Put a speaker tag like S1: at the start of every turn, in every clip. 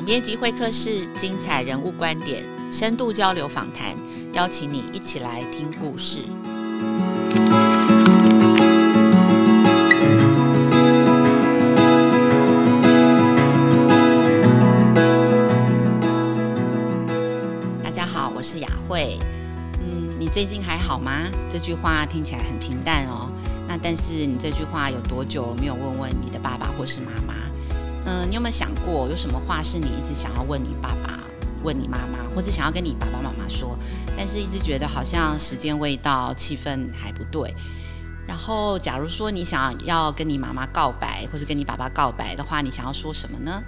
S1: 总编辑会客室，精彩人物观点，深度交流访谈，邀请你一起来听故事。大家好，我是雅慧。嗯，你最近还好吗？这句话听起来很平淡哦。那但是你这句话有多久没有问问你的爸爸或是妈妈？嗯，你有没有想过，有什么话是你一直想要问你爸爸、问你妈妈，或者想要跟你爸爸妈妈说，但是一直觉得好像时间未到，气氛还不对。然后，假如说你想要跟你妈妈告白，或者跟你爸爸告白的话，你想要说什么呢？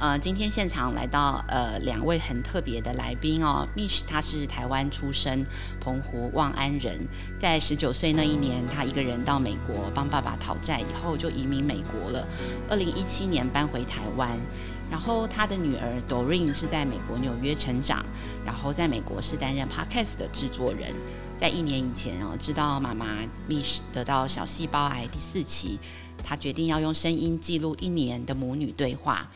S1: 呃，今天现场来到呃两位很特别的来宾哦，Mish 他是台湾出生，澎湖望安人，在十九岁那一年，他一个人到美国帮爸爸讨债，以后就移民美国了。二零一七年搬回台湾，然后他的女儿 Doreen 是在美国纽约成长，然后在美国是担任 Podcast 的制作人。在一年以前哦，知道妈妈 Mish 得到小细胞癌第四期，他决定要用声音记录一年的母女对话。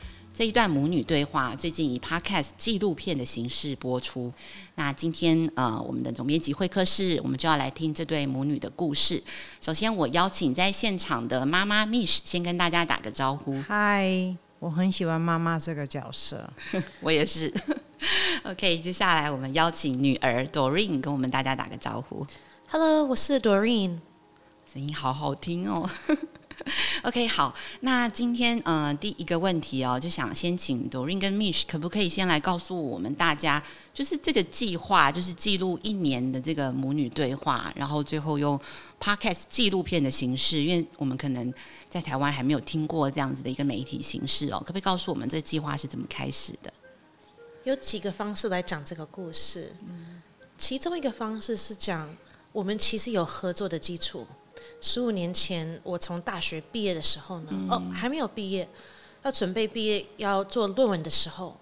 S1: 这一段母女对话最近以 Podcast 纪录片的形式播出。那今天呃，我们的总编辑会客室，我们就要来听这对母女的故事。首先，我邀请在现场的妈妈 Miss 先跟大家打个招呼。
S2: 嗨，我很喜欢妈妈这个角色，
S1: 我也是。OK，接下来我们邀请女儿 Doreen 跟我们大家打个招呼。
S3: Hello，我是 Doreen，
S1: 声音好好听哦。OK，好，那今天呃第一个问题哦，就想先请 Doreen 跟 Mish 可不可以先来告诉我们大家，就是这个计划，就是记录一年的这个母女对话，然后最后用 Podcast 纪录片的形式，因为我们可能在台湾还没有听过这样子的一个媒体形式哦，可不可以告诉我们这个计划是怎么开始的？
S3: 有几个方式来讲这个故事，嗯，其中一个方式是讲我们其实有合作的基础。十五年前，我从大学毕业的时候呢，嗯、哦，还没有毕业，要准备毕业要做论文的时候，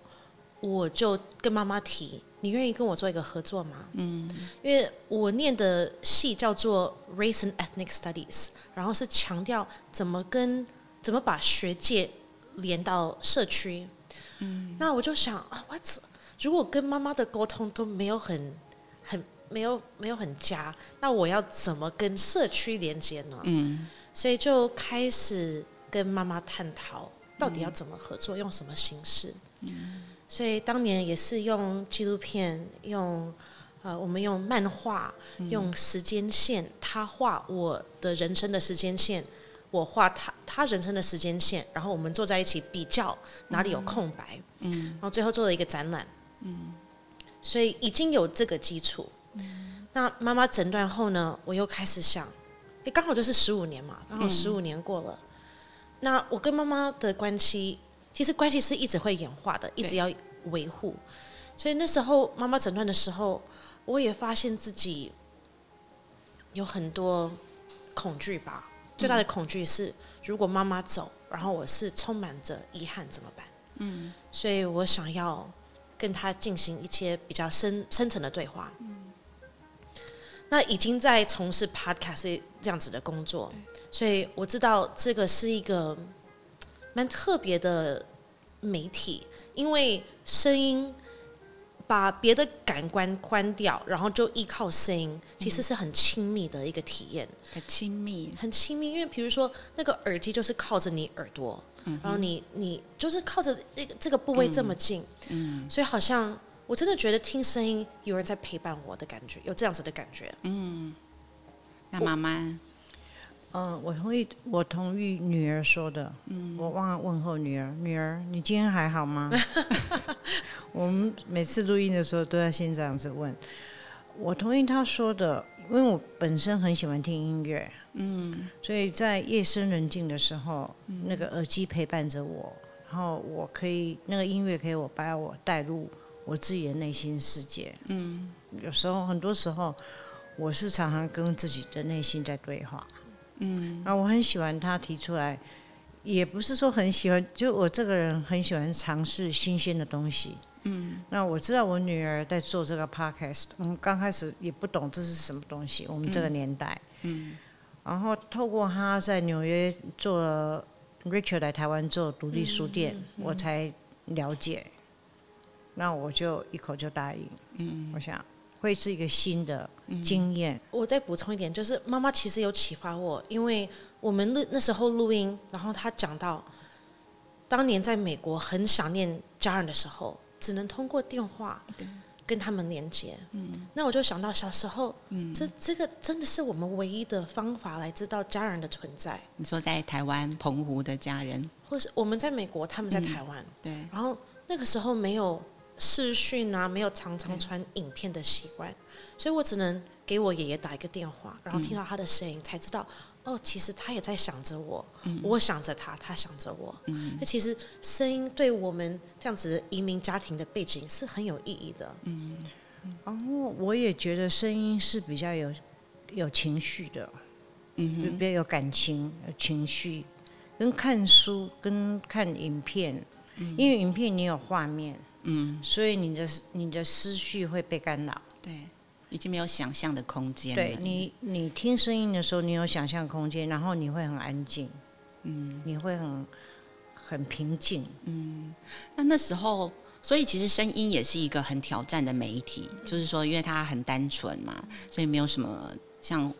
S3: 我就跟妈妈提：“你愿意跟我做一个合作吗？”嗯，因为我念的系叫做 Race and Ethnic Studies，然后是强调怎么跟怎么把学界连到社区。嗯，那我就想啊，我如果跟妈妈的沟通都没有很很。没有没有很佳，那我要怎么跟社区连接呢？嗯，所以就开始跟妈妈探讨，到底要怎么合作，嗯、用什么形式？嗯，所以当年也是用纪录片，用呃，我们用漫画，用时间线，他画我的人生的时间线，我画他他人生的时间线，然后我们坐在一起比较哪里有空白，嗯，然后最后做了一个展览，嗯，所以已经有这个基础。那妈妈诊断后呢，我又开始想，诶，刚好就是十五年嘛，刚好十五年过了。嗯、那我跟妈妈的关系，其实关系是一直会演化的，一直要维护。所以那时候妈妈诊断的时候，我也发现自己有很多恐惧吧。最大的恐惧是，如果妈妈走，然后我是充满着遗憾怎么办？嗯，所以我想要跟她进行一些比较深深层的对话。那已经在从事 podcast 这样子的工作，所以我知道这个是一个蛮特别的媒体，因为声音把别的感官关掉，然后就依靠声音，其实是很亲密的一个体验。
S1: 很亲密，
S3: 很亲密，因为比如说那个耳机就是靠着你耳朵，然后你你就是靠着这个这个部位这么近，嗯，所以好像。我真的觉得听声音有人在陪伴我的感觉，有这样子的感觉。嗯，
S1: 那妈妈，
S2: 嗯、呃，我同意，我同意女儿说的。嗯，我忘了问候女儿，女儿，你今天还好吗？我们每次录音的时候都要先这样子问。我同意她说的，因为我本身很喜欢听音乐。嗯，所以在夜深人静的时候，嗯、那个耳机陪伴着我，然后我可以那个音乐可以我把我带入。我自己的内心世界，嗯，有时候很多时候，我是常常跟自己的内心在对话，嗯，那我很喜欢他提出来，也不是说很喜欢，就我这个人很喜欢尝试新鲜的东西，嗯，那我知道我女儿在做这个 podcast，我们刚开始也不懂这是什么东西，我们这个年代，嗯，然后透过她在纽约做 Richard 来台湾做独立书店，我才。了解，那我就一口就答应。嗯，我想会是一个新的经验。
S3: 我再补充一点，就是妈妈其实有启发我，因为我们录那时候录音，然后她讲到，当年在美国很想念家人的时候，只能通过电话。跟他们连接，嗯，那我就想到小时候，嗯，这这个真的是我们唯一的方法来知道家人的存在。
S1: 你说在台湾澎湖的家人，
S3: 或是我们在美国，他们在台湾，
S1: 嗯，对。
S3: 然后那个时候没有视讯啊，没有常常传影片的习惯，所以我只能给我爷爷打一个电话，然后听到他的声音，嗯，才知道。哦，其实他也在想着我，嗯、我想着他，他想着我。那、嗯、其实声音对我们这样子移民家庭的背景是很有意义的。嗯，
S2: 然后我也觉得声音是比较有有情绪的，嗯，比较有感情、有情绪，跟看书、跟看影片，嗯、因为影片你有画面，嗯，所以你的你的思绪会被干扰。
S1: 对。已经没有想象的空间。
S2: 对你，你听声音的时候，你有想象空间，然后你会很安静，嗯，你会很很平静，
S1: 嗯。那那时候，所以其实声音也是一个很挑战的媒体，嗯、就是说，因为它很单纯嘛，所以没有什么像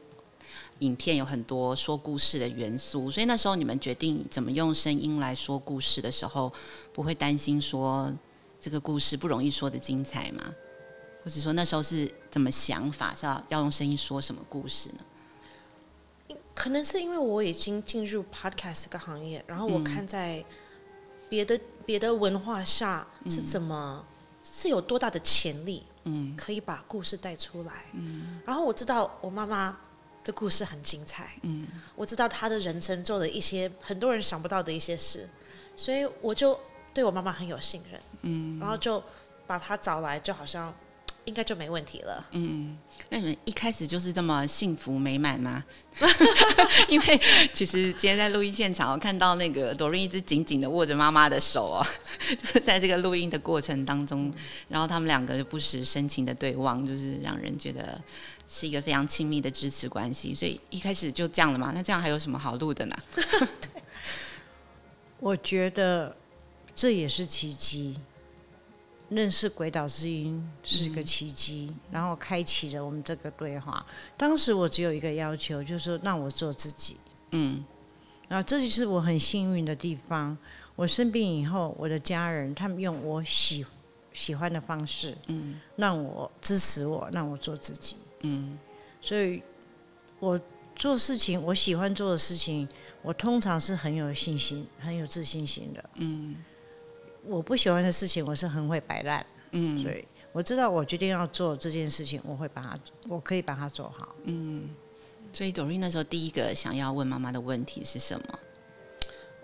S1: 影片有很多说故事的元素。所以那时候你们决定怎么用声音来说故事的时候，不会担心说这个故事不容易说的精彩吗？或者说那时候是怎么想法？是要要用声音说什么故事呢？
S3: 可能是因为我已经进入 podcast 这个行业，然后我看在别的、嗯、别的文化下是怎么、嗯、是有多大的潜力，嗯，可以把故事带出来，嗯，然后我知道我妈妈的故事很精彩，嗯，我知道她的人生做了一些很多人想不到的一些事，所以我就对我妈妈很有信任，嗯，然后就把她找来，就好像。应该就没问题了。
S1: 嗯，那你们一开始就是这么幸福美满吗？因为其实今天在录音现场，我看到那个 Doreen 一直紧紧的握着妈妈的手哦，就是在这个录音的过程当中，然后他们两个不时深情的对望，就是让人觉得是一个非常亲密的支持关系。所以一开始就这样了嘛？那这样还有什么好录的呢？
S2: 我觉得这也是奇迹。认识鬼岛之音是一个奇迹，嗯、然后开启了我们这个对话。当时我只有一个要求，就是说让我做自己。嗯，然后这就是我很幸运的地方。我生病以后，我的家人他们用我喜喜欢的方式，嗯，让我支持我，让我做自己。嗯，所以我做事情，我喜欢做的事情，我通常是很有信心、很有自信心的。嗯。我不喜欢的事情，我是很会摆烂，嗯，所以我知道我决定要做这件事情，我会把它，我可以把它做好，嗯。
S1: 所以 Doreen 那时候第一个想要问妈妈的问题是什么？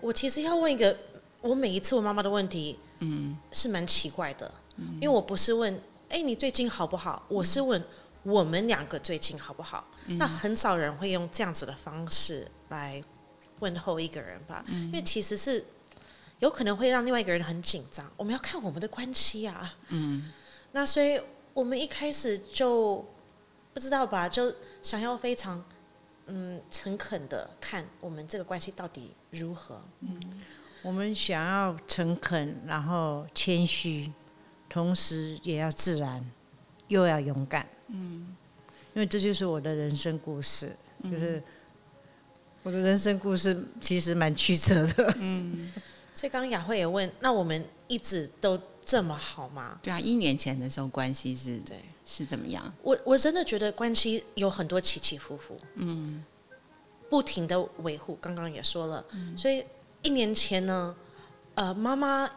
S3: 我其实要问一个，我每一次问妈妈的问题，嗯，是蛮奇怪的，嗯，因为我不是问，哎，你最近好不好？我是问我们两个最近好不好？嗯，那很少人会用这样子的方式来问候一个人吧，嗯，因为其实是。有可能会让另外一个人很紧张。我们要看我们的关系啊。嗯。那所以我们一开始就不知道吧，就想要非常嗯诚恳的看我们这个关系到底如何。嗯。
S2: 我们想要诚恳，然后谦虚，同时也要自然，又要勇敢。嗯。因为这就是我的人生故事，就是我的人生故事其实蛮曲折的。嗯。
S3: 所以刚刚雅慧也问，那我们一直都这么好吗？
S1: 对啊，一年前的时候关系是，对，是怎么样？
S3: 我我真的觉得关系有很多起起伏伏，嗯，不停的维护。刚刚也说了，嗯，所以一年前呢，呃，妈妈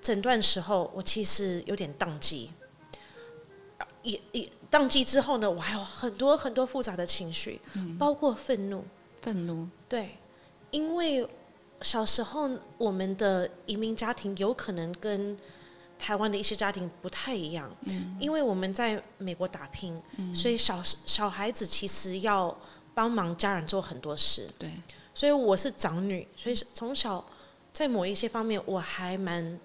S3: 诊断时候，我其实有点宕机，也也宕机之后呢，我还有很多很多复杂的情绪，嗯，包括愤怒，
S1: 愤怒，
S3: 对，因为。小时候，我们的移民家庭有可能跟台湾的一些家庭不太一样，嗯，因为我们在美国打拼，嗯，所以小小孩子其实要帮忙家人做很多事，
S1: 对，
S3: 所以我是长女，所以从小在某一些方面我还蛮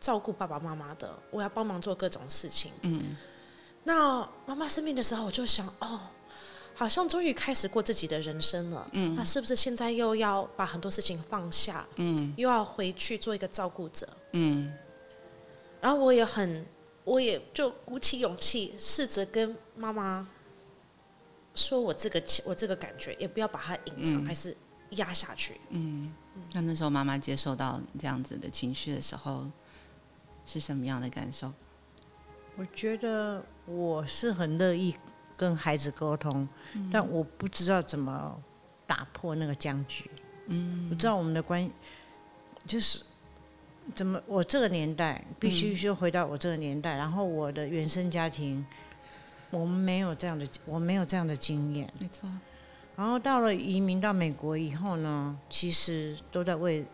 S3: 照顾爸爸妈妈的，我要帮忙做各种事情，嗯，那妈妈生病的时候，我就想，哦。好像终于开始过自己的人生了，嗯，那是不是现在又要把很多事情放下，嗯，又要回去做一个照顾者，嗯，然后我也很，我也就鼓起勇气，试着跟妈妈说我这个我这个感觉，也不要把它隐藏，嗯、还是压下去。
S1: 嗯，那那时候妈妈接受到这样子的情绪的时候，是什么样的感受？
S2: 我觉得我是很乐意跟孩子沟通，嗯、但我不知道怎么打破那个僵局。嗯，我知道我们的关系就是。怎么？我这个年代必须就回到我这个年代，嗯、然后我的原生家庭，我们没有这样的，我没有这样的经验。
S1: 没错。
S2: 然后到了移民到美国以后呢，其实都在为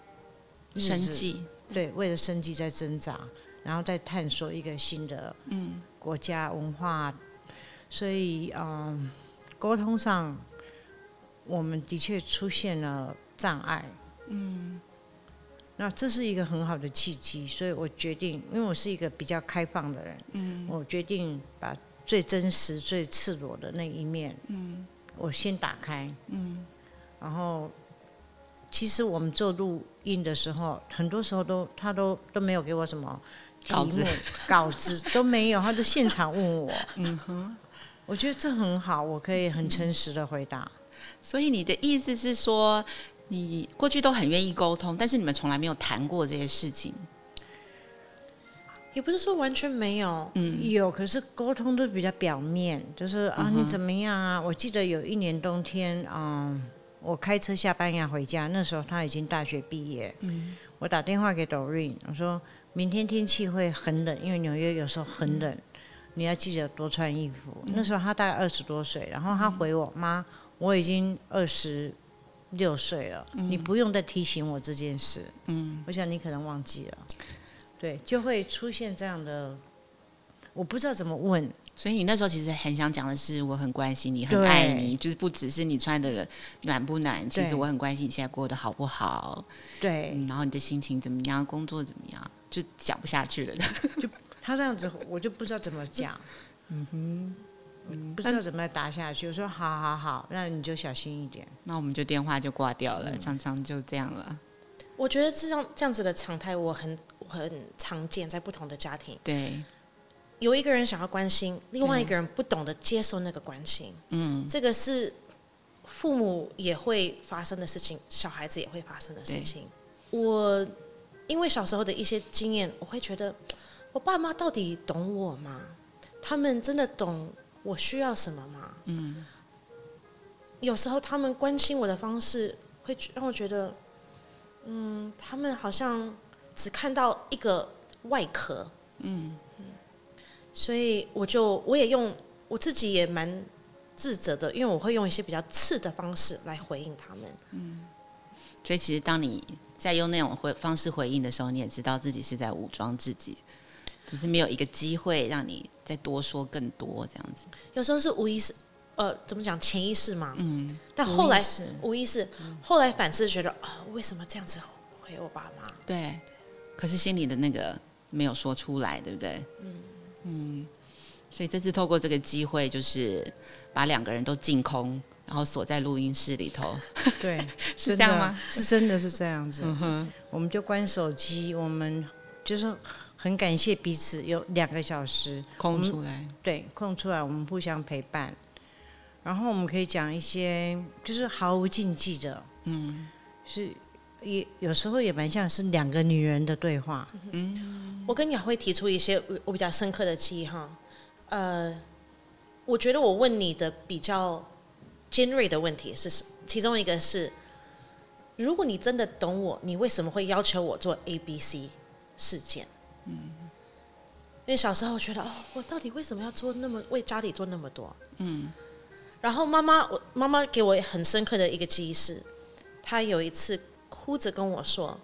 S1: 生计，
S2: 对，为了生计在挣扎，然后再探索一个新的嗯国家文化，嗯、所以嗯，沟通上我们的确出现了障碍。嗯。那这是一个很好的契机，所以我决定，因为我是一个比较开放的人，嗯，我决定把最真实、最赤裸的那一面，嗯，我先打开，嗯，然后其实我们做录音的时候，很多时候都他都都没有给我什么
S1: 稿子，
S2: 稿子都没有，他就现场问我，嗯哼，我觉得这很好，我可以很诚实的回答。
S1: 所以你的意思是说？你过去都很愿意沟通，但是你们从来没有谈过这些事情，
S3: 也不是说完全没有，
S2: 嗯，有，可是沟通都比较表面，就是啊，你怎么样啊？我记得有一年冬天，嗯，我开车下班要回家，那时候他已经大学毕业，嗯，我打电话给 Doreen，我说明天天气会很冷，因为纽约有时候很冷，你要记得多穿衣服。那时候他大概二十多岁，然后他回我妈，我已经二十。六岁了，嗯、你不用再提醒我这件事。嗯，我想你可能忘记了，对，就会出现这样的，我不知道怎么问。
S1: 所以你那时候其实很想讲的是，我很关心你，很爱你，就是不只是你穿的暖不暖，其实我很关心你现在过得好不好。
S2: 对、
S1: 嗯，然后你的心情怎么样，工作怎么样，就讲不下去了。
S2: 就他这样子，我就不知道怎么讲。嗯哼。不知道怎么答下去，我说好好好，那你就小心一点。
S1: 那我们就电话就挂掉了，嗯、常常就这样了。
S3: 我觉得这样这样子的常态，我很我很常见在不同的家庭。
S1: 对，
S3: 有一个人想要关心，另外一个人不懂得接受那个关心。嗯，这个是父母也会发生的事情，小孩子也会发生的事情。我因为小时候的一些经验，我会觉得我爸妈到底懂我吗？他们真的懂？我需要什么吗？嗯，有时候他们关心我的方式会让我觉得，嗯，他们好像只看到一个外壳，嗯，嗯，所以我就我也用我自己也蛮自责的，因为我会用一些比较刺的方式来回应他们，嗯，
S1: 所以其实当你在用那种回方式回应的时候，你也知道自己是在武装自己。只是没有一个机会让你再多说更多这样子。
S3: 有时候是无意识，呃，怎么讲潜意识嘛。嗯。但后来无意识，无意识嗯、后来反思觉得啊、哦，为什么这样子回我爸
S1: 妈？对。可是心里的那个没有说出来，对不对？嗯。嗯。所以这次透过这个机会，就是把两个人都净空，然后锁在录音室里头。
S2: 对，
S1: 是这样吗？
S2: 是真的是这样子。嗯哼。我们就关手机，我们就是。很感谢彼此有两个小时。
S1: 空出来，
S2: 对，空出来，我们互相陪伴，然后我们可以讲一些就是毫无禁忌的，嗯，是也有时候也蛮像是两个女人的对话。
S3: 嗯，我跟雅慧提出一些我比较深刻的记忆哈，呃，我觉得我问你的比较尖锐的问题是，其中一个是，如果你真的懂我，你为什么会要求我做 A、B、C 事件？嗯，因为小时候我觉得哦，我到底为什么要做那么为家里做那么多？嗯，然后妈妈，我妈妈给我很深刻的一个记忆是，她有一次哭着跟我说：“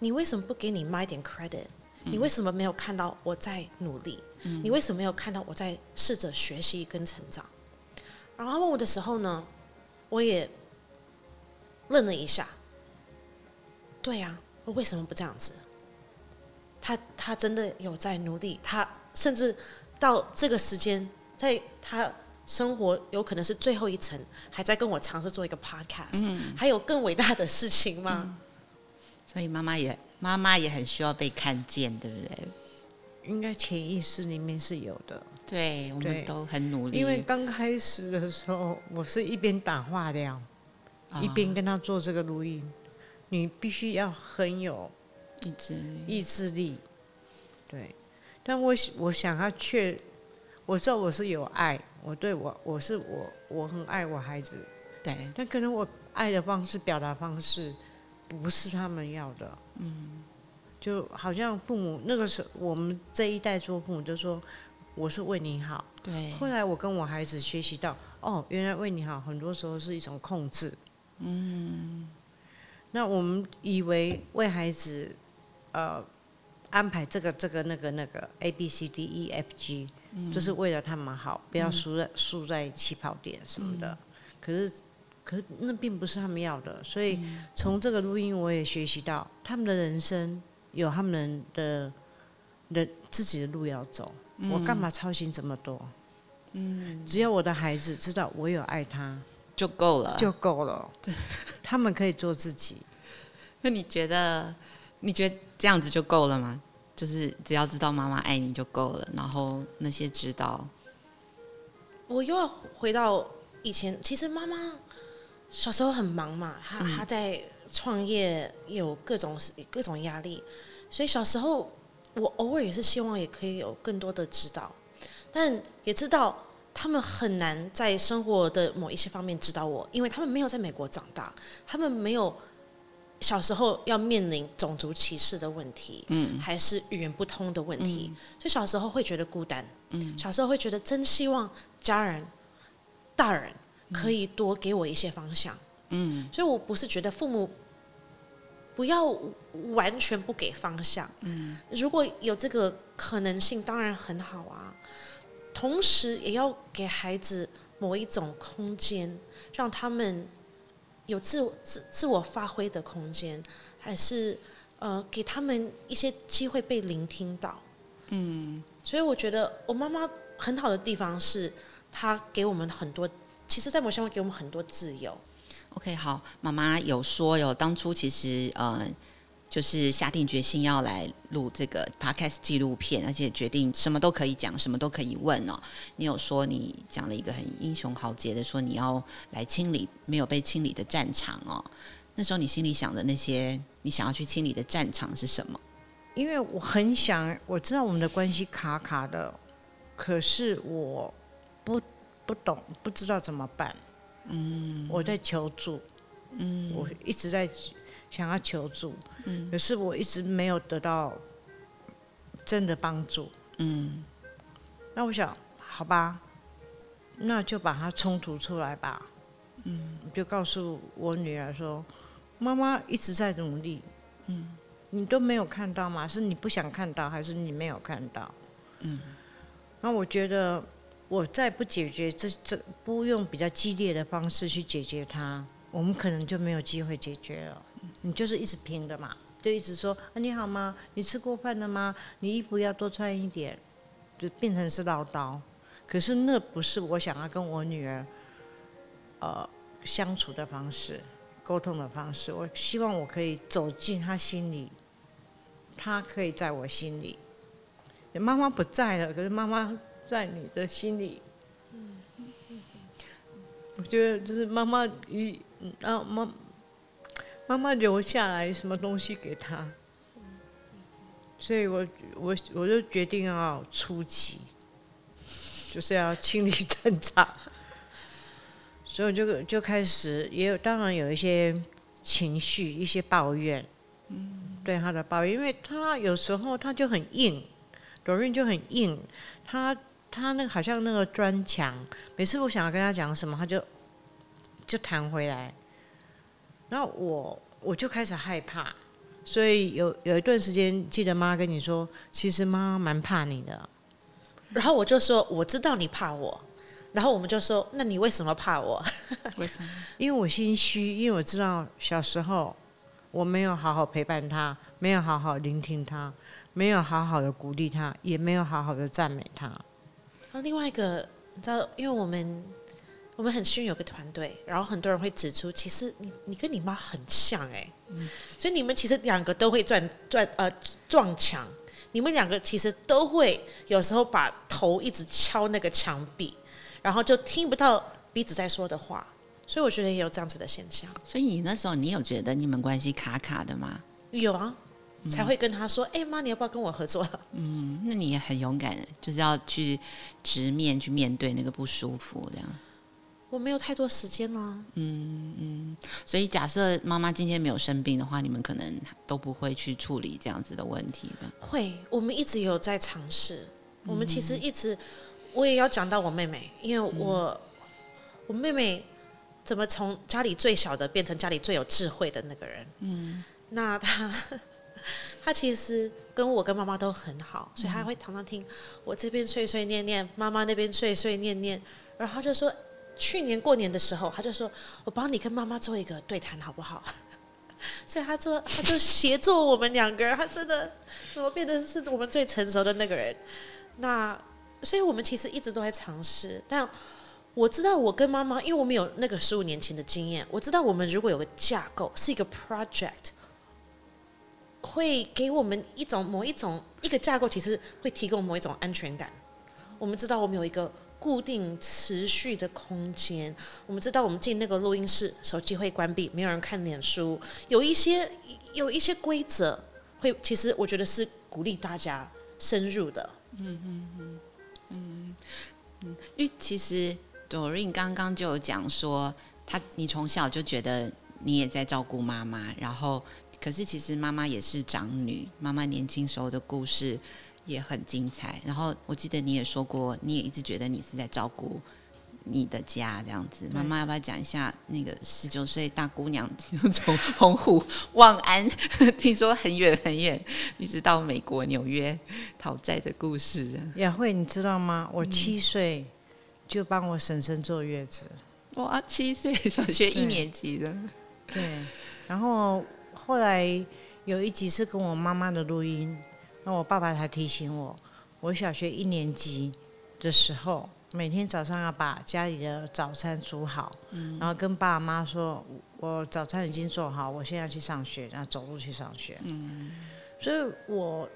S3: 你为什么不给你妈一点 credit？你为什么没有看到我在努力？你为什么没有看到我在试着学习跟成长？”然后问我的时候呢，我也愣了一下。对呀，我为什么不这样子？他他真的有在努力，他甚至到这个时间，在他生活有可能是最后一层，还在跟我尝试做一个 podcast，嗯，还有更伟大的事情吗？
S1: 所以妈妈也妈妈也很需要被看见，对不对？
S2: 应该潜意识里面是有的。
S1: 对，我们都很努力。
S2: 因为刚开始的时候，我是一边打化疗，哦、一边跟他做这个录音。你必须要很有
S1: 意志力，
S2: 意志力。对，但我我想要确，我知道我是有爱，我对我我是我我很爱我孩子。
S1: 对，
S2: 但可能我爱的方式、表达方式不是他们要的。嗯，就好像父母那个时候，我们这一代做父母就说。我是为你好，
S1: 对。
S2: 后来我跟我孩子学习到，哦，原来为你好，很多时候是一种控制。嗯。那我们以为为孩子，呃，安排这个、这个、那个、那个 A B C D E F G，嗯，就是为了他们好，不要输在输在起跑点什么的。嗯，可是，可是那并不是他们要的，所以从这个录音我也学习到，他们的人生有他们的的自己的路要走。我干嘛操心这么多？嗯，只要我的孩子知道我有爱他，
S1: 就够了，
S2: 就够了。他们可以做自己。
S1: 那你觉得？你觉得这样子就够了吗？就是只要知道妈妈爱你就够了，然后那些指导。
S3: 我又要回到以前，其实妈妈小时候很忙嘛，她她在创业，有各种各种压力，所以小时候。我偶尔也是希望也可以有更多的指导，但也知道他们很难在生活的某一些方面指导我，因为他们没有在美国长大，他们没有小时候要面临种族歧视的问题，嗯，还是语言不通的问题，嗯，所以小时候会觉得孤单，嗯，小时候会觉得真希望家人、大人可以多给我一些方向，嗯，所以我不是觉得父母。不要完全不给方向。嗯，如果有这个可能性，当然很好啊。同时，也要给孩子某一种空间，让他们有自我自自我发挥的空间，还是呃，给他们一些机会被聆听到。嗯，所以我觉得我妈妈很好的地方是，她给我们很多，其实，在某些方面给我们很多自由。
S1: OK，好，妈妈有说有当初其实呃，就是下定决心要来录这个 Podcast 纪录片，而且决定什么都可以讲，什么都可以问哦。你有说你讲了一个很英雄豪杰的，说你要来清理没有被清理的战场哦。那时候你心里想的那些，你想要去清理的战场是什么？
S2: 因为我很想，我知道我们的关系卡卡的，可是我不不懂，不知道怎么办。嗯，我在求助，嗯，我一直在想要求助，嗯，可是我一直没有得到真的帮助，嗯，那我想，好吧，那就把它冲突出来吧，嗯，就告诉我女儿说，妈妈一直在努力，嗯，你都没有看到吗？是你不想看到，还是你没有看到？嗯，那我觉得。我再不解决这这，不用比较激烈的方式去解决它，我们可能就没有机会解决了。你就是一直拼的嘛，就一直说啊，你好吗？你吃过饭了吗？你衣服要多穿一点，就变成是唠叨。可是那不是我想要跟我女儿呃相处的方式，沟通的方式。我希望我可以走进她心里，她可以在我心里。妈妈不在了，可是妈妈。在你的心里，我觉得就是妈妈一，然后妈妈妈留下来什么东西给他，所以我我我就决定要出击，就是要清理战场，所以就就开始也有当然有一些情绪，一些抱怨，嗯对他的抱怨，因为他有时候他就很硬，罗韵就很硬，他。他那个好像那个砖墙，每次我想要跟他讲什么，他就就弹回来，然后我我就开始害怕，所以有有一段时间，记得妈跟你说，其实妈蛮怕你的，
S3: 然后我就说我知道你怕我，然后我们就说，那你为什么怕我？
S2: 为什么？因为我心虚，因为我知道小时候我没有好好陪伴他，没有好好聆听他，没有好好的鼓励他，也没有好好的赞美他。
S3: 然后另外一个，你知道，因为我们我们很幸运有个团队，然后很多人会指出，其实你你跟你妈很像哎，嗯，所以你们其实两个都会撞撞呃撞墙，你们两个其实都会有时候把头一直敲那个墙壁，然后就听不到彼此在说的话。所以我觉得也有这样子的现象。
S1: 所以你那时候你有觉得你们关系卡卡的吗？
S3: 有啊，才会跟他说：“哎、嗯，妈，你要不要跟我合作？”
S1: 嗯，那你也很勇敢，就是要去直面去面对那个不舒服，这样。
S3: 我没有太多时间了。
S1: 嗯嗯，所以假设妈妈今天没有生病的话，你们可能都不会去处理这样子的问题的。
S3: 会，我们一直有在尝试。我们其实一直，我也要讲到我妹妹，因为我、嗯、我妹妹怎么从家里最小的变成家里最有智慧的那个人。嗯，那她 她其实跟我跟妈妈都很好，所以她会常常听我这边碎碎念念，妈妈那边碎碎念念，然后她就说。去年过年的时候，他就说：“我帮你跟妈妈做一个对谈，好不好？” 所以他做，他就协助我们两个人。他真的怎么变得是我们最成熟的那个人？那所以我们其实一直都在尝试。但我知道，我跟妈妈，因为我们有那个十五年前的经验，我知道我们如果有个架构，是一个 project，会给我们一种某一种一个架构，其实会提供某一种安全感。我们知道我们有一个。固定持续的空间，我们知道，我们进那个录音室，手机会关闭，没有人看脸书，有一些有一些规则，会其实我觉得是鼓励大家深入的。嗯嗯嗯
S1: 嗯嗯，因为其实 Doreen 刚刚就有讲说，他你从小就觉得你也在照顾妈妈，然后可是其实妈妈也是长女，妈妈年轻时候的故事。也很精彩。然后我记得你也说过，你也一直觉得你是在照顾你的家这样子。妈妈要不要讲一下那个十九岁大姑娘从澎湖望安，听说很远很远，一直到美国纽约讨债的故事？
S2: 雅慧，你知道吗？我七岁就帮我婶婶坐月子。
S1: 哇，七岁小学一年级的。
S2: 对。对。然后后来有一集是跟我妈妈的录音。那我爸爸才提醒我，我小学一年级的时候，每天早上要把家里的早餐煮好，嗯、然后跟爸妈说，我早餐已经做好，我现在要去上学，然后走路去上学。嗯、所以我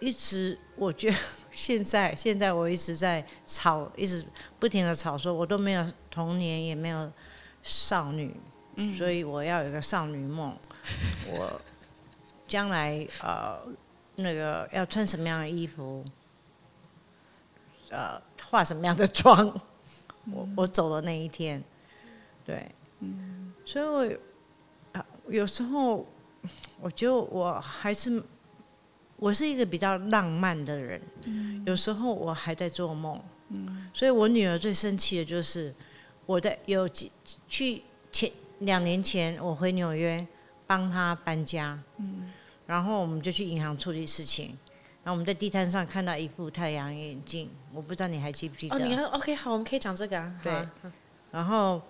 S2: 一直我觉得现在现在我一直在吵，一直不停的吵，说我都没有童年，也没有少女，嗯、所以我要有个少女梦，我。将来呃，那个要穿什么样的衣服，呃，化什么样的妆，我我走的那一天，对，嗯，所以我啊，有时候我觉得我还是我是一个比较浪漫的人，嗯，有时候我还在做梦，嗯，所以我女儿最生气的就是我在有几去前两年前我回纽约帮他搬家，嗯。然后我们就去银行处理事情，然后我们在地摊上看到一副太阳眼镜，我不知道你还记不记得？
S3: 哦，你看，OK，好，我们可以讲这个啊。
S2: 对。好然后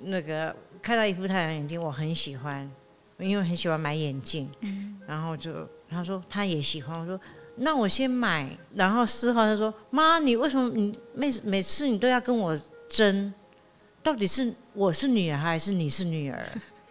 S2: 那个看到一副太阳眼镜，我很喜欢，因为很喜欢买眼镜。嗯。然后就他说他也喜欢，我说那我先买。然后四号他说妈，你为什么你每每次你都要跟我争？到底是我是女儿还是你是女儿？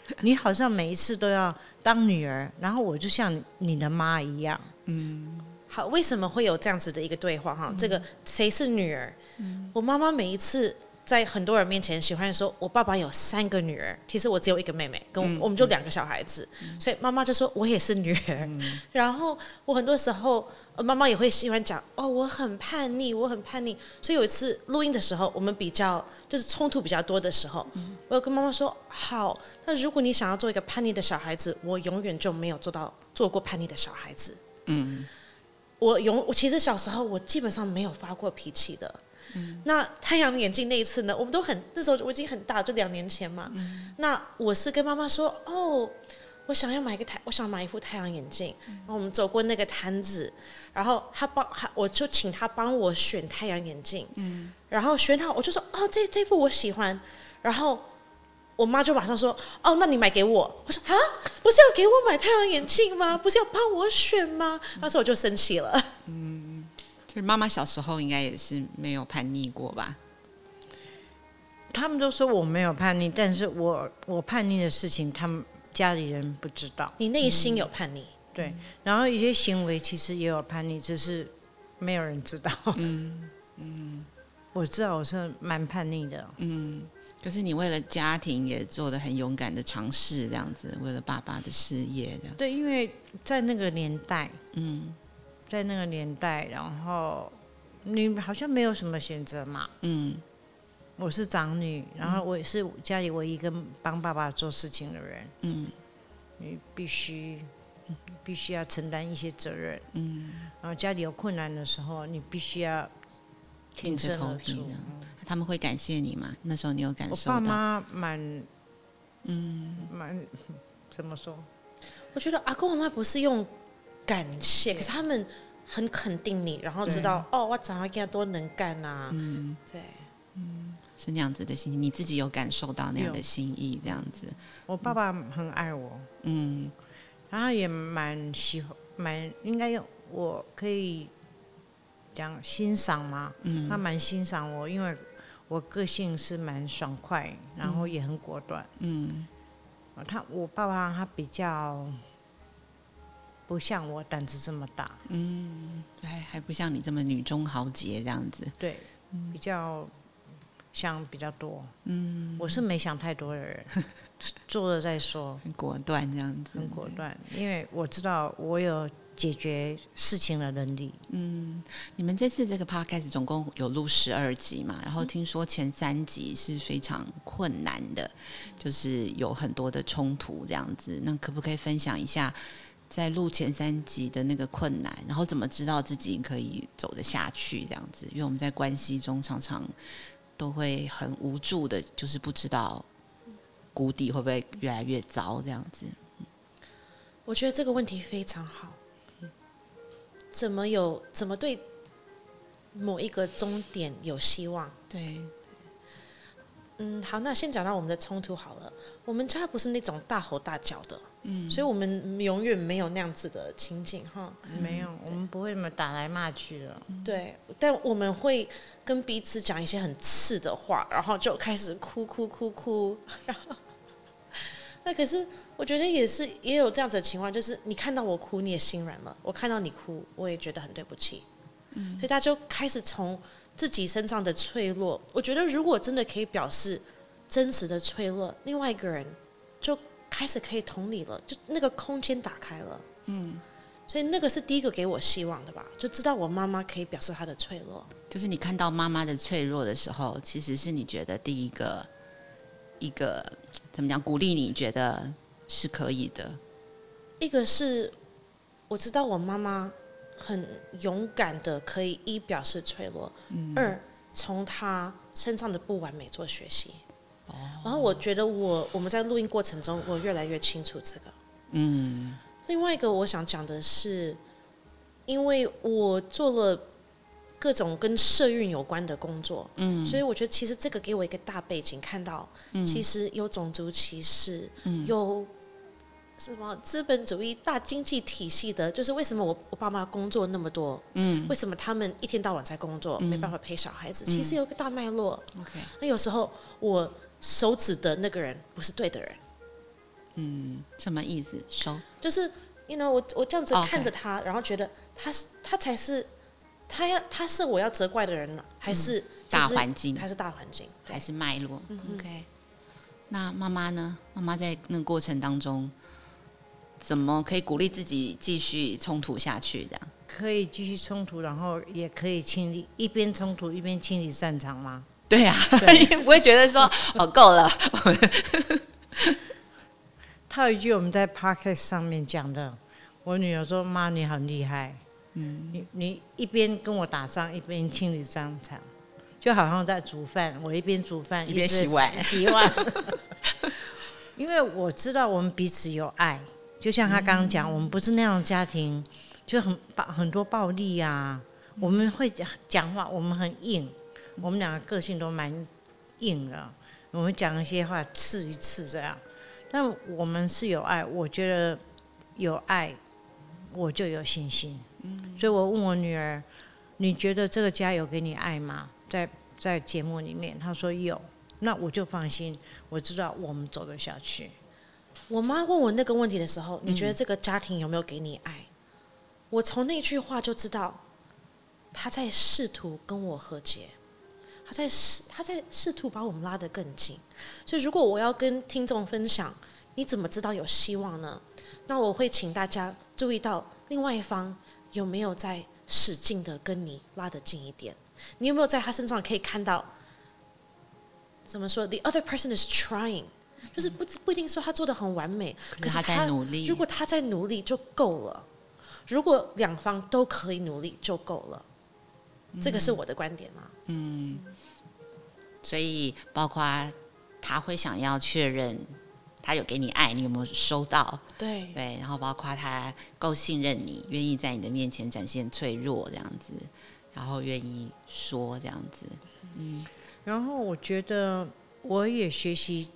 S2: 你好像每一次都要。当女儿，然后我就像你的妈一样。
S3: 嗯，好，为什么会有这样子的一个对话？哈、嗯，这个谁是女儿？嗯，我妈妈每一次在很多人面前喜欢说，我爸爸有三个女儿，其实我只有一个妹妹，跟我、嗯、我们就两个小孩子，嗯、所以妈妈就说我也是女儿。嗯、然后我很多时候，妈妈也会喜欢讲，哦，我很叛逆，我很叛逆。所以有一次录音的时候，我们比较就是冲突比较多的时候，嗯、我有跟妈妈说，好，那如果你想要做一个叛逆的小孩子，我永远就没有做到做过叛逆的小孩子。嗯，我永我其实小时候我基本上没有发过脾气的。嗯、那太阳眼镜那一次呢？我们都很那时候我已经很大，就两年前嘛。嗯、那我是跟妈妈说，哦，我想要买一个太，我想买一副太阳眼镜。嗯、然后我们走过那个摊子，然后他帮，我就请他帮我选太阳眼镜。嗯、然后选好，我就说，哦，这这副我喜欢。然后我妈就马上说，哦，那你买给我。我说啊，不是要给我买太阳眼镜吗？不是要帮我选吗？那时候我就生气了。嗯
S1: 妈妈小时候应该也是没有叛逆过吧？
S2: 他们都说我没有叛逆，但是我我叛逆的事情，他们家里人不知道。
S3: 你内心有叛逆？
S2: 嗯、对，然后一些行为其实也有叛逆，只是没有人知道。嗯嗯，我知道我是蛮叛逆的。
S1: 嗯，可是你为了家庭也做的很勇敢的尝试，这样子，为了爸爸的事业这样。
S2: 对，因为在那个年代，嗯，在那个年代，然后你好像没有什么选择嘛。嗯。我是长女，然后我也是家里唯一一个帮爸爸做事情的人。嗯，你必须必须要承担一些责任。嗯，然后家里有困难的时候，你必须要挺身而出。
S1: 他们会感谢你吗？那时候你有感受到？
S2: 我爸妈蛮，嗯，蛮怎么说？
S3: 我觉得阿公阿妈不是用感谢，可是他们很肯定你，然后知道哦，我长得跟他多能干啊。嗯，对，
S1: 嗯。是那样子的心情，你自己有感受到那样的心意，这样子。
S2: 我爸爸很爱我，嗯，然后也蛮喜欢，蛮应该用我可以讲欣赏嘛，嗯，他蛮欣赏我，因为我个性是蛮爽快，然后也很果断，嗯，他我爸爸他比较不像我胆子这么大，
S1: 嗯，还还不像你这么女中豪杰这样子，
S2: 对，比较。想比较多，嗯，我是没想太多的人，做了再说，
S1: 很果断这样子，
S2: 很果断，因为我知道我有解决事情的能力。
S1: 嗯，你们这次这个 podcast 总共有录十二集嘛？然后听说前三集是非常困难的，就是有很多的冲突这样子。那可不可以分享一下，在录前三集的那个困难，然后怎么知道自己可以走得下去这样子？因为我们在关系中常常。都会很无助的，就是不知道谷底会不会越来越糟这样子。
S3: 我觉得这个问题非常好。怎么有怎么对某一个终点有希望？
S1: 对。
S3: 嗯，好，那先讲到我们的冲突好了。我们家不是那种大吼大叫的。嗯，所以我们永远没有那样子的情景哈，
S2: 没有，我们不会什么打来骂去的。
S3: 对，但我们会跟彼此讲一些很刺的话，然后就开始哭哭哭哭。然后，那可是我觉得也是也有这样子的情况，就是你看到我哭你也心软了，我看到你哭我也觉得很对不起。嗯，所以他就开始从自己身上的脆弱，我觉得如果真的可以表示真实的脆弱，另外一个人就。开始可以同理了，就那个空间打开了，嗯，所以那个是第一个给我希望的吧，就知道我妈妈可以表示她的脆弱。
S1: 就是你看到妈妈的脆弱的时候，其实是你觉得第一个一个怎么讲鼓励你觉得是可以的。
S3: 一个是我知道我妈妈很勇敢的可以一表示脆弱，嗯，二从他身上的不完美做学习。然后我觉得我我们在录音过程中，我越来越清楚这个。嗯。另外一个我想讲的是，因为我做了各种跟社运有关的工作，嗯，所以我觉得其实这个给我一个大背景，看到其实有种族歧视，嗯，有什么资本主义大经济体系的，就是为什么我我爸妈工作那么多，嗯，为什么他们一天到晚在工作，没办法陪小孩子，其实有个大脉络。OK，那有时候我。手指的那个人不是对的人，
S1: 嗯，什么意思？手
S3: 就是，you know，我我这样子看着他.然后觉得他是他才是他要他是我要责怪的人呢，还是、就是、
S1: 大环境？
S3: 还是大环境？
S1: 还是脉络、嗯、？OK。那妈妈呢？妈妈在那个过程当中，怎么可以鼓励自己继续冲突下去？这样
S2: 可以继续冲突，然后也可以清理一边冲突一边清理战场吗？
S1: 对呀、不会觉得说哦够了。
S2: 他有一句我们在 podcast 上面讲的，我女儿说：“妈，你很厉害，嗯，你你一边跟我打仗，一边清理战场，就好像在煮饭，我一边煮饭
S1: 一边洗碗
S2: 洗碗。因为我知道我们彼此有爱，就像他刚刚讲，我们不是那样的家庭，就很暴很多暴力啊，我们会讲话，我们很硬。”我们两个个性都蛮硬的，我们讲一些话刺一刺这样，但我们是有爱，我觉得有爱，我就有信心。嗯，所以我问我女儿，你觉得这个家有给你爱吗？在在节目里面，她说有，那我就放心，我知道我们走得下去。
S3: 我妈问我那个问题的时候，你觉得这个家庭有没有给你爱？嗯、我从那句话就知道，她在试图跟我和解，她在试，她在试图把我们拉得更近。所以，如果我要跟听众分享，你怎么知道有希望呢？那我会请大家注意到另外一方有没有在使劲的跟你拉得近一点。你有没有在他身上可以看到？怎么说？The other person is trying，就是不不一定说他做的很完美，可是他在努力。如果他在努力就够了，如果两方都可以努力就够了。这个是我的观点嘛？
S1: 嗯。所以包括他会想要确认他有给你爱，你有没有收到？
S3: 对
S1: 对。然后包括他够信任你，愿意在你的面前展现脆弱这样子。然后愿意说这样子，嗯，
S2: 然后我觉得我也学习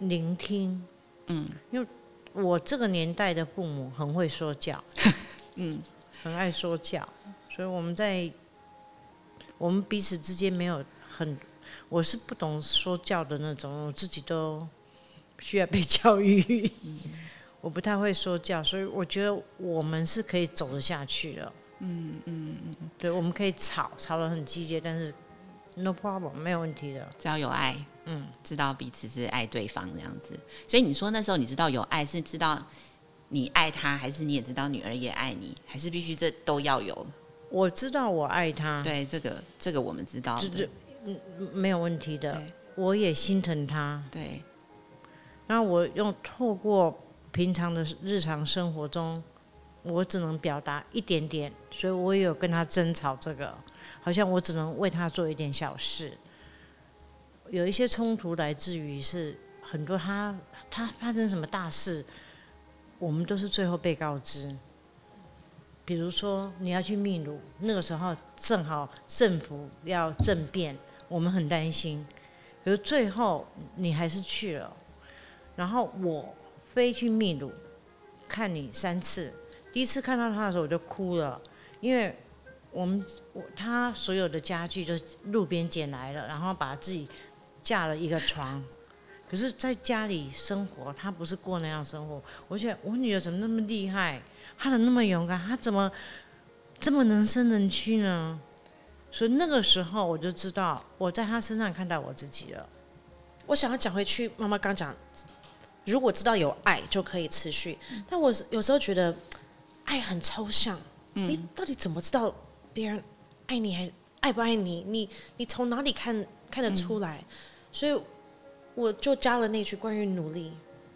S2: 聆听，嗯，因为我这个年代的父母很会说教，嗯，很爱说教，所以我们在我们彼此之间没有很，我是不懂说教的那种，我自己都需要被教育，嗯，我不太会说教，所以我觉得我们是可以走得下去的。嗯嗯嗯，对，我们可以吵，吵得很激烈，但是 no problem，没有问题的，
S1: 只要有爱，嗯，知道彼此是爱对方这样子。所以你说那时候你知道有爱，是知道你爱他，还是你也知道女儿也爱你，还是必须这都要有？
S2: 我知道我爱他，
S1: 对，这个这个我们知道，
S2: 这嗯没有问题的。我也心疼他，对。那我用透过平常的日常生活中。我只能表达一点点，所以我也有跟他争吵。这个好像我只能为他做一点小事。有一些冲突来自于是很多他他发生什么大事，我们都是最后被告知。比如说你要去秘鲁，那个时候正好政府要政变，我们很担心。可是最后你还是去了，然后我飞去秘鲁看你三次。第一次看到他的时候，我就哭了，因为我们我他所有的家具都路边捡来了，然后把自己架了一个床。可是，在家里生活，她不是过那样生活。我觉得我女儿怎么那么厉害？她怎么那么勇敢？她怎么这么能伸能屈呢？所以那个时候我就知道，我在她身上看到我自己了。
S3: 我想要讲回去，妈妈刚讲，如果知道有爱就可以持续，但我有时候觉得。爱很抽象，嗯，你到底怎么知道别人爱你还爱不爱你？你你从哪里看看得出来？嗯，所以我就加了那句关于努力，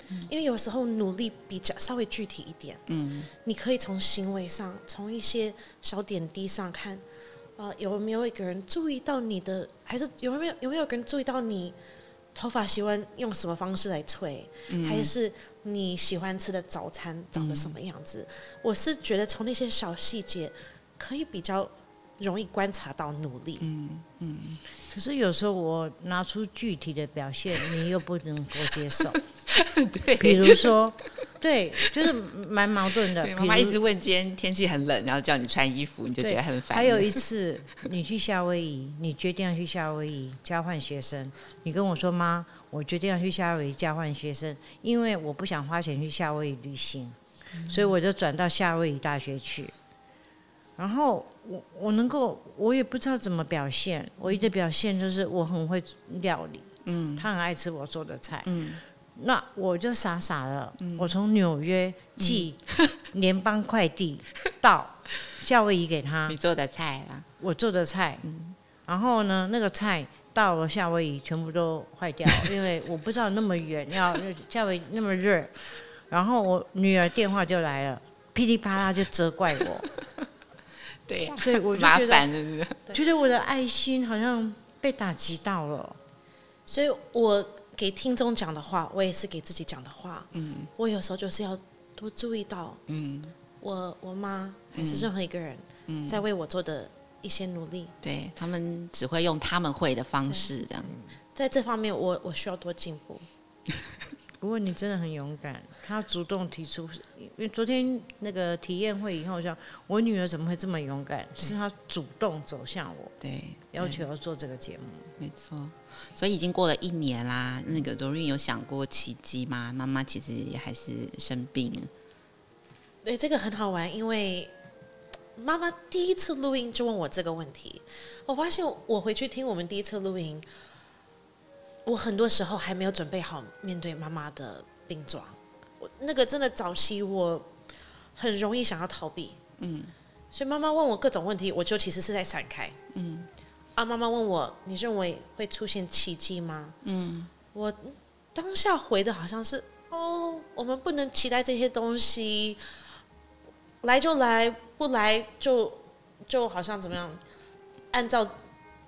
S3: 嗯，因为有时候努力比较稍微具体一点，嗯，你可以从行为上，从一些小点滴上看，啊，呃，有没有一个人注意到你的？还是有没有有没有个人注意到你？头发喜欢用什么方式来吹？嗯、还是你喜欢吃的早餐长得什么样子？嗯、我是觉得从那些小细节可以比较容易观察到努力。嗯
S2: 嗯。可是有时候我拿出具体的表现，你又不能够接受。对。比如说。对，就是蛮矛盾的。
S1: 妈妈一直问，今天天气很冷，然后叫你穿衣服，你就觉得很烦。
S2: 还有一次，你去夏威夷，你决定要去夏威夷交换学生，你跟我说，妈，我决定要去夏威夷交换学生，因为我不想花钱去夏威夷旅行，所以我就转到夏威夷大学去。然后我我能够，我也不知道怎么表现，唯一的表现就是我很会料理，嗯，他很爱吃我做的菜，嗯。那我就傻傻的，嗯、我从纽约寄联邦快递到夏威夷给他。
S1: 你做的菜啊？
S2: 我做的菜。嗯、然后呢，那个菜到了夏威夷全部都坏掉，因为我不知道那么远要夏威夷那么热。然后我女儿电话就来了，噼里啪啦就责怪我。
S1: 对呀、啊，
S2: 所以我就觉得觉得我的爱心好像被打击到了，
S3: 所以我。给听众讲的话，我也是给自己讲的话。嗯，我有时候就是要多注意到，嗯，我我妈还是任何一个人，嗯，在为我做的一些努力。
S1: 对，他们只会用他们会的方式，这样。
S3: 在这方面我，我我需要多进步。
S2: 不过你真的很勇敢，他主动提出，因为昨天那个体验会以后，像我女儿怎么会这么勇敢？是她主动走向我，
S1: 对，
S2: 要求要做这个节目。
S1: 没错，所以已经过了一年啦。那个 Doreen 有想过奇迹吗？妈妈其实也还是生病。
S3: 对，这个很好玩，因为妈妈第一次录音就问我这个问题。我发现我回去听我们第一次录音，我很多时候还没有准备好面对妈妈的病状。我那个真的早期我很容易想要逃避，嗯，所以妈妈问我各种问题，我就其实是在闪开，嗯。啊！妈妈问我：“你认为会出现奇迹吗？”嗯，我当下回的好像是：“哦，我们不能期待这些东西，来就来，不来就就好像怎么样，按照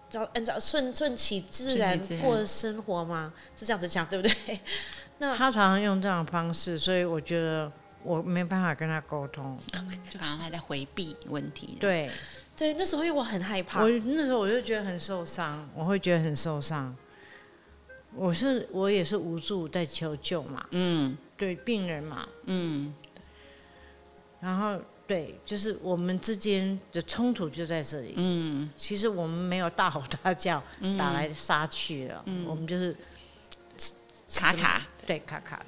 S3: 照按照顺顺其自然过生活吗？是这样子讲对不对？” 那
S2: 他常常用这样的方式，所以我觉得我没办法跟他沟通，
S1: 就好像他在回避问题。
S2: 对。
S3: 对，那时候因为我很害怕，
S2: 我那时候我就觉得很受伤，我会觉得很受伤。我是我也是无助在求救嘛，嗯，对，病人嘛，嗯，然后对，就是我们之间的冲突就在这里，嗯，其实我们没有大吼大叫，嗯、打来杀去了，嗯、我们就是
S1: 卡卡，
S2: 对，卡卡。的。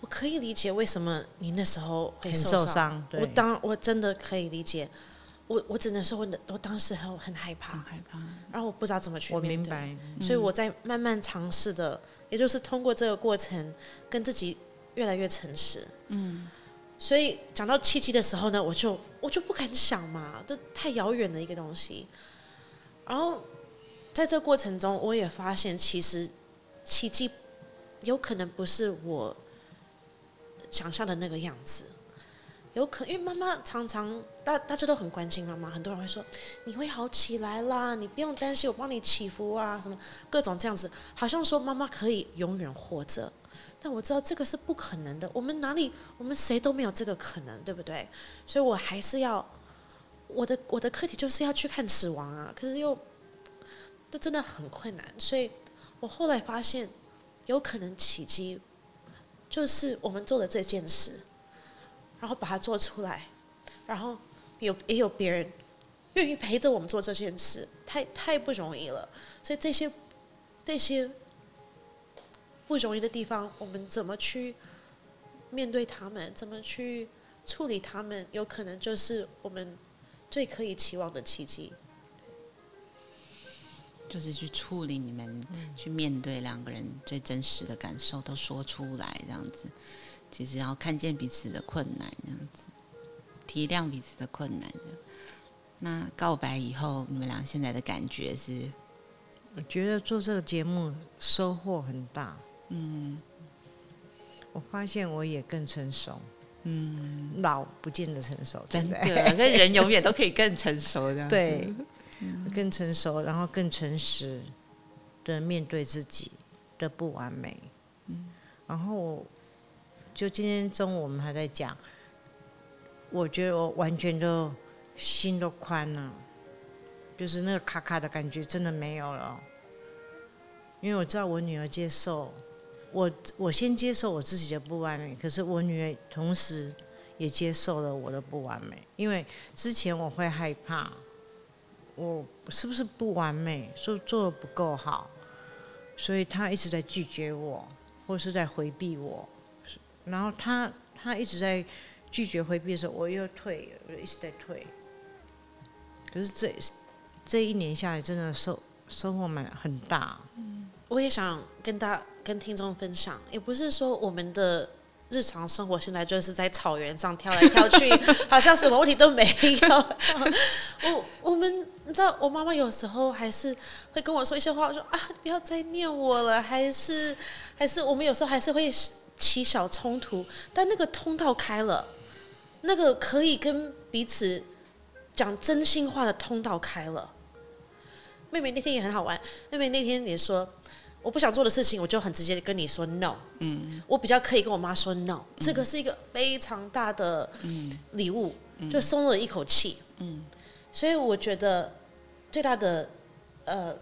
S3: 我可以理解为什么你那时候会受
S2: 伤，伤，
S3: 我当我真的可以理解。我我只能说，我我当时很很害怕，
S1: 害怕，
S3: 然后我不知道怎么去面对，
S2: 我明白，
S3: 嗯、所以我在慢慢尝试的，也就是通过这个过程，跟自己越来越诚实。嗯，所以讲到奇迹的时候呢，我就我就不敢想嘛，都太遥远的一个东西。然后在这过程中，我也发现，其实奇迹有可能不是我想象的那个样子。有可，因为妈妈常常大大家都很关心妈妈，很多人会说你会好起来啦，你不用担心，我帮你祈福啊，什么各种这样子，好像说妈妈可以永远活着，但我知道这个是不可能的，我们哪里我们谁都没有这个可能，对不对？所以我还是要我的我的课题就是要去看死亡啊，可是又都真的很困难，所以我后来发现有可能奇迹就是我们做的这件事。然后把它做出来，然后有也有别人愿意陪着我们做这件事，太太不容易了。所以这些这些不容易的地方，我们怎么去面对他们，怎么去处理他们，有可能就是我们最可以期望的奇迹。
S1: 就是去处理你们，去面对两个人最真实的感受，都说出来这样子。其实要看见彼此的困难，这样子体谅彼此的困难的。那告白以后，你们俩现在的感觉是？
S2: 我觉得做这个节目收获很大。嗯，我发现我也更成熟。嗯，老不见得成熟，
S1: 真的。这人永远都可以更成熟，这样子。
S2: 对，更成熟，然后更诚实的面对自己的不完美。嗯，然后。就今天中午我们还在讲，我觉得我完全都心都宽了，就是那个卡卡的感觉真的没有了，因为我知道我女儿接受我，我先接受我自己的不完美，可是我女儿同时也接受了我的不完美，因为之前我会害怕，我是不是不完美，说做的不够好，所以她一直在拒绝我，或是在回避我。然后她她一直在拒绝回避的时候，我又退，我就一直在退。可是这这一年下来，真的收收获蛮很大。
S3: 嗯，我也想跟大跟听众分享，也不是说我们的日常生活现在就是在草原上跳来跳去，好像什么问题都没有。我我们你知道，我妈妈有时候还是会跟我说一些话，我说啊，不要再念我了，还是还是我们有时候还是会。起小冲突，但那个通道开了，那个可以跟彼此讲真心话的通道开了。妹妹那天也很好玩，妹妹那天也说，我不想做的事情，我就很直接的跟你说 no。嗯，我比较可以跟我妈说 no，这个是一个非常大的礼物，就松了一口气。嗯，所以我觉得最大的呃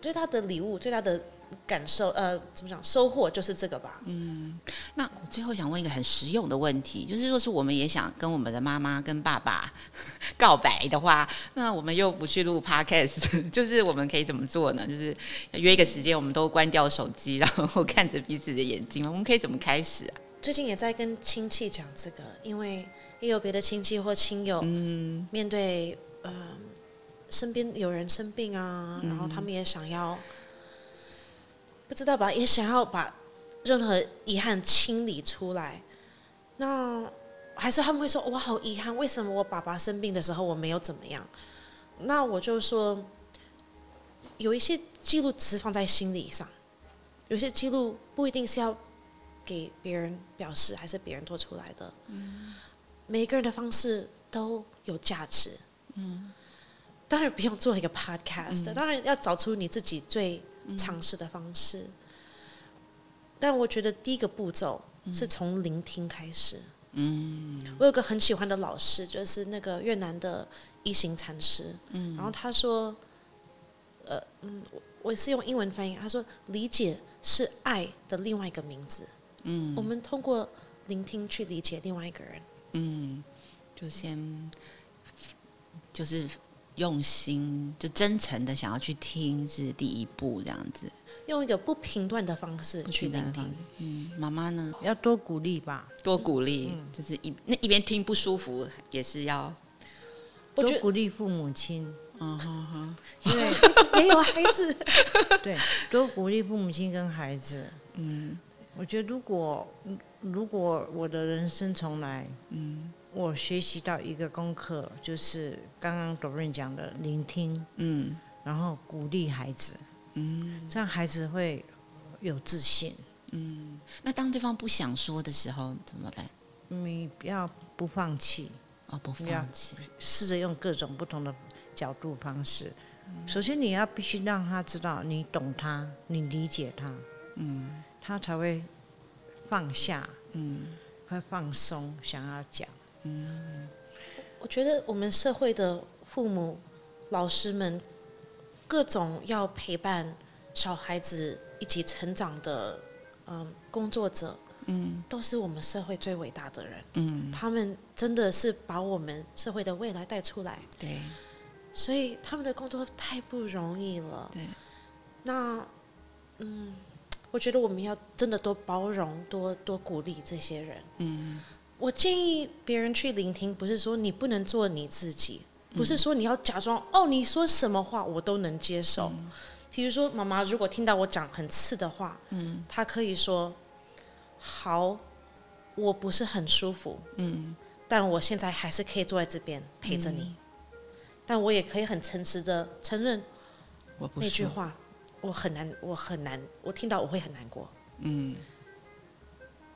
S3: 最大的礼物，最大的感受，呃，怎么讲，收获就是这个吧。
S1: 嗯，那我最后想问一个很实用的问题，就是若是我们也想跟我们的妈妈跟爸爸 告白的话，那我们又不去录 podcast，就是我们可以怎么做呢？就是约一个时间，我们都关掉手机，然后看着彼此的眼睛，我们可以怎么开始啊？
S3: 最近也在跟亲戚讲这个，因为也有别的亲戚或亲友，嗯，面对呃身边有人生病啊，然后他们也想要。不知道吧？也想要把任何遗憾清理出来。那还是他们会说：“我好遗憾，为什么我爸爸生病的时候我没有怎么样？”那我就说，有一些记录只放在心理上，有些记录不一定是要给别人表示，还是别人做出来的。嗯，每一个人的方式都有价值。嗯，当然不用做一个 podcast，嗯，当然要找出你自己最。尝试的方式，嗯、但我觉得第一个步骤是从聆听开始。嗯，我有个很喜欢的老师，就是那个越南的一行禅师。嗯，然后他说，呃，嗯，我是用英文翻译，他说理解是爱的另外一个名字。嗯，我们通过聆听去理解另外一个人。嗯，
S1: 就先就是。用心就真诚的想要去听是第一步，这样子。
S3: 用一个不评断的方式去聆听。
S1: 嗯，妈妈呢？
S2: 要多鼓励吧，
S1: 多鼓励，嗯、就是一那一边听不舒服，也是要
S2: 多鼓励父母亲。嗯哼哼，
S3: 因为 没有孩子，
S2: 对，多鼓励父母亲跟孩子。嗯，我觉得如果如果我的人生重来，嗯。我学习到一个功课，就是刚刚 Doreen 讲的聆听，嗯，然后鼓励孩子，嗯，这样孩子会有自信，
S1: 嗯。那当对方不想说的时候怎么办？
S2: 你不要不放弃，
S1: 哦，不放弃，
S2: 试着用各种不同的角度方式。嗯，首先你要必须让他知道你懂他，你理解他，嗯，他才会放下，嗯，会放松，想要讲。
S3: 嗯，我觉得我们社会的父母、老师们，各种要陪伴小孩子一起成长的，嗯，工作者，嗯，都是我们社会最伟大的人，嗯，他们真的是把我们社会的未来带出来，
S1: 对，
S3: 所以他们的工作太不容易了，
S1: 对，
S3: 那，嗯，我觉得我们要真的多包容、多多鼓励这些人，嗯。我建议别人去聆听，不是说你不能做你自己，不是说你要假装哦，你说什么话我都能接受。比如说，妈妈如果听到我讲很刺的话，嗯，她可以说：“好，我不是很舒服，嗯，但我现在还是可以坐在这边陪着你。但我也可以很诚实的承认，那句话我很难，我很难，我听到我会很难过，嗯。”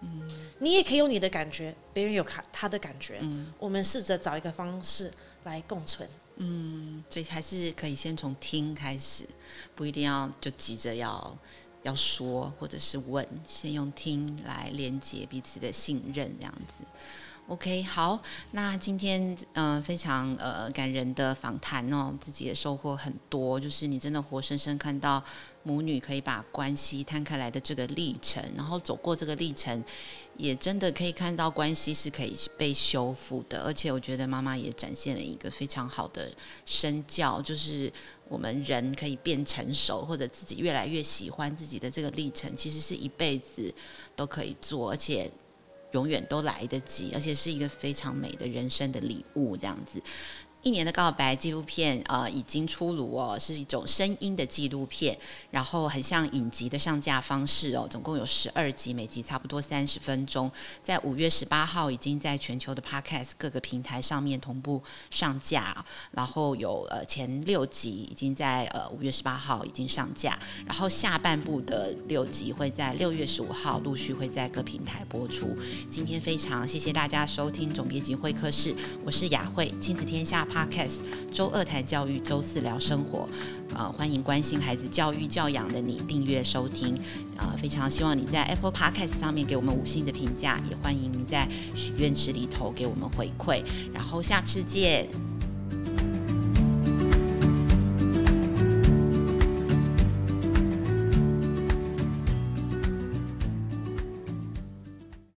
S3: 嗯，你也可以用你的感觉，别人有他他的感觉。嗯，我们试着找一个方式来共存。
S1: 嗯，所以还是可以先从听开始，不一定要就急着要要说或者是问，先用听来连接彼此的信任，这样子。OK，好，那今天嗯、呃、非常呃感人的访谈哦，自己也收获很多，就是你真的活生生看到母女可以把关系摊开来的这个历程，然后走过这个历程，也真的可以看到关系是可以被修复的，而且我觉得妈妈也展现了一个非常好的身教，就是我们人可以变成熟，或者自己越来越喜欢自己的这个历程，其实是一辈子都可以做，而且。永远都来得及，而且是一个非常美的人生的礼物，这样子。一年的告白纪录片，呃，已经出炉哦，是一种声音的纪录片，然后很像影集的上架方式哦，总共有十二集，每集差不多三十分钟，在五月十八号已经在全球的 Podcast 各个平台上面同步上架，然后有呃前六集已经在呃五月十八号已经上架，然后下半部的六集会在六月十五号陆续会在各平台播出。今天非常谢谢大家收听总编辑会客室，我是雅慧，亲子天下。Podcast 周二谈教育，周四聊生活。呃，欢迎关心孩子教育教养的你订阅收听。呃，非常希望你在 Apple Podcast 上面给我们五星的评价，也欢迎你在许愿池里头给我们回馈。然后下次见。